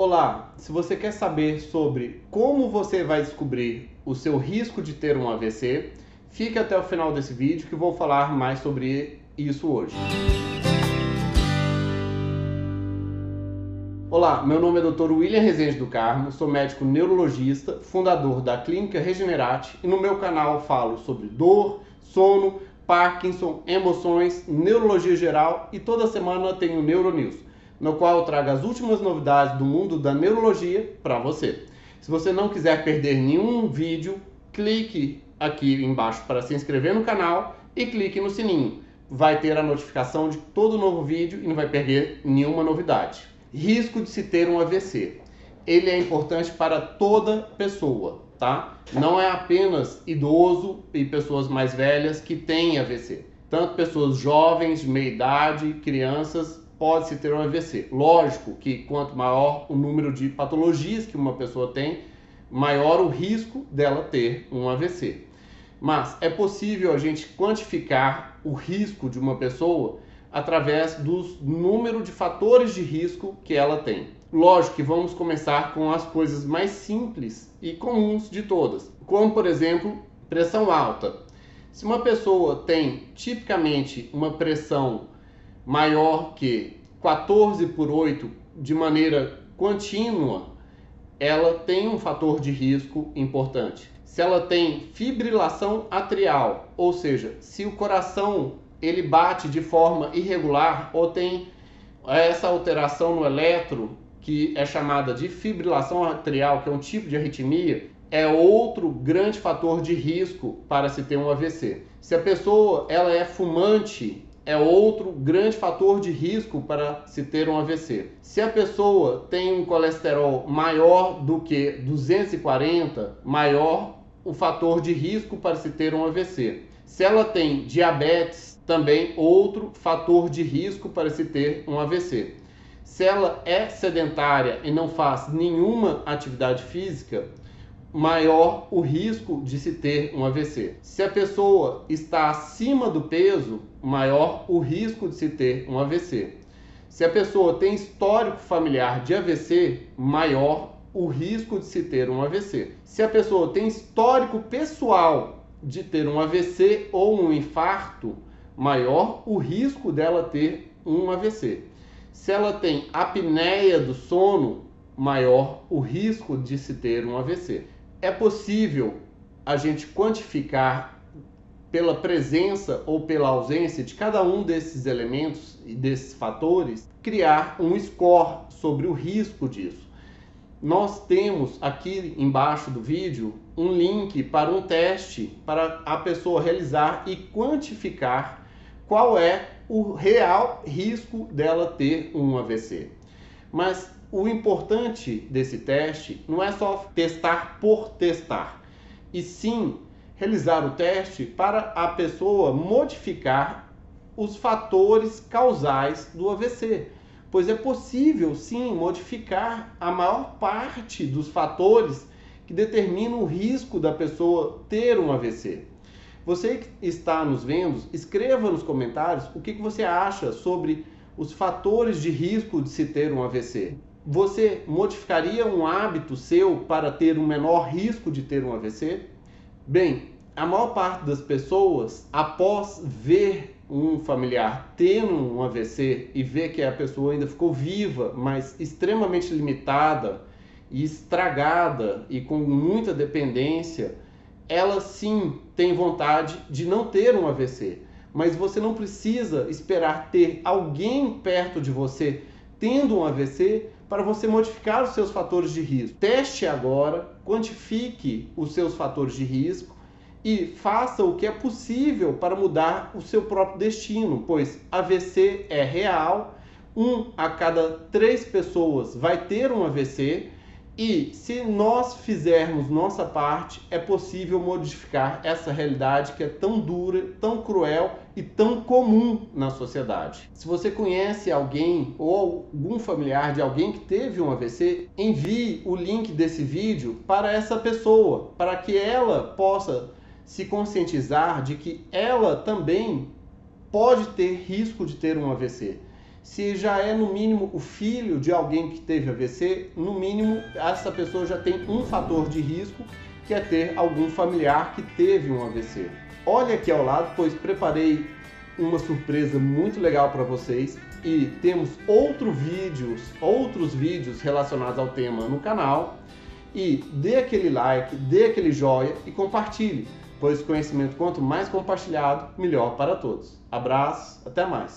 Olá, se você quer saber sobre como você vai descobrir o seu risco de ter um AVC, fique até o final desse vídeo que vou falar mais sobre isso hoje. Olá, meu nome é Dr. William Rezende do Carmo, sou médico neurologista, fundador da Clínica Regenerate e no meu canal falo sobre dor, sono, Parkinson, emoções, neurologia geral e toda semana tenho Neuronews, no qual eu trago as últimas novidades do mundo da neurologia para você. Se você não quiser perder nenhum vídeo, clique aqui embaixo para se inscrever no canal e clique no sininho. Vai ter a notificação de todo novo vídeo e não vai perder nenhuma novidade. Risco de se ter um AVC. Ele é importante para toda pessoa, tá? Não é apenas idoso e pessoas mais velhas que têm AVC. Tanto pessoas jovens, de meia idade, crianças, pode-se ter um AVC. Lógico que quanto maior o número de patologias que uma pessoa tem, maior o risco dela ter um AVC. Mas é possível a gente quantificar o risco de uma pessoa através do número de fatores de risco que ela tem. Lógico que vamos começar com as coisas mais simples e comuns de todas, como por exemplo, pressão alta. Se uma pessoa tem tipicamente uma pressão maior que 14 por 8 de maneira contínua, ela tem um fator de risco importante. Se ela tem fibrilação atrial, ou seja, se o coração ele bate de forma irregular ou tem essa alteração no eletro que é chamada de fibrilação atrial, que é um tipo de arritmia, é outro grande fator de risco para se ter um AVC. Se a pessoa ela é fumante, é outro grande fator de risco para se ter um AVC. Se a pessoa tem um colesterol maior do que 240, maior o fator de risco para se ter um AVC. Se ela tem diabetes, também outro fator de risco para se ter um AVC. Se ela é sedentária e não faz nenhuma atividade física, maior o risco de se ter um AVC. Se a pessoa está acima do peso, maior o risco de se ter um AVC. Se a pessoa tem histórico familiar de AVC, maior o risco de se ter um AVC. Se a pessoa tem histórico pessoal de ter um AVC ou um infarto, maior o risco dela ter um AVC. Se ela tem apneia do sono, maior o risco de se ter um AVC. É possível a gente quantificar pela presença ou pela ausência de cada um desses elementos e desses fatores, criar um score sobre o risco disso. Nós temos aqui embaixo do vídeo um link para um teste para a pessoa realizar e quantificar qual é o real risco dela ter um AVC. Mas o importante desse teste não é só testar por testar, e sim realizar o teste para a pessoa modificar os fatores causais do AVC. Pois é possível sim modificar a maior parte dos fatores que determinam o risco da pessoa ter um AVC. Você que está nos vendo, escreva nos comentários o que, você acha sobre os fatores de risco de se ter um AVC. Você modificaria um hábito seu para ter um menor risco de ter um AVC? Bem, a maior parte das pessoas, após ver um familiar tendo um AVC e ver que a pessoa ainda ficou viva, mas extremamente limitada e estragada e com muita dependência, ela sim tem vontade de não ter um AVC. Mas você não precisa esperar ter alguém perto de você tendo um AVC para você modificar os seus fatores de risco. Teste agora, quantifique os seus fatores de risco e faça o que é possível para mudar o seu próprio destino, pois AVC é real, um a cada três pessoas vai ter um AVC e se nós fizermos nossa parte, é possível modificar essa realidade que é tão dura, tão cruel e tão comum na sociedade. Se você conhece alguém ou algum familiar de alguém que teve um AVC, envie o link desse vídeo para essa pessoa, para que ela possa se conscientizar de que ela também pode ter risco de ter um AVC Se já é no mínimo o filho de alguém que teve AVC, no mínimo essa pessoa já tem um fator de risco, que é ter algum familiar que teve um AVC. Olha aqui ao lado, pois preparei uma surpresa muito legal para vocês e temos outro vídeos, outros vídeos relacionados ao tema no canal. E dê aquele like, dê aquele joia e compartilhe, pois conhecimento quanto mais compartilhado, melhor para todos. Abraço, até mais.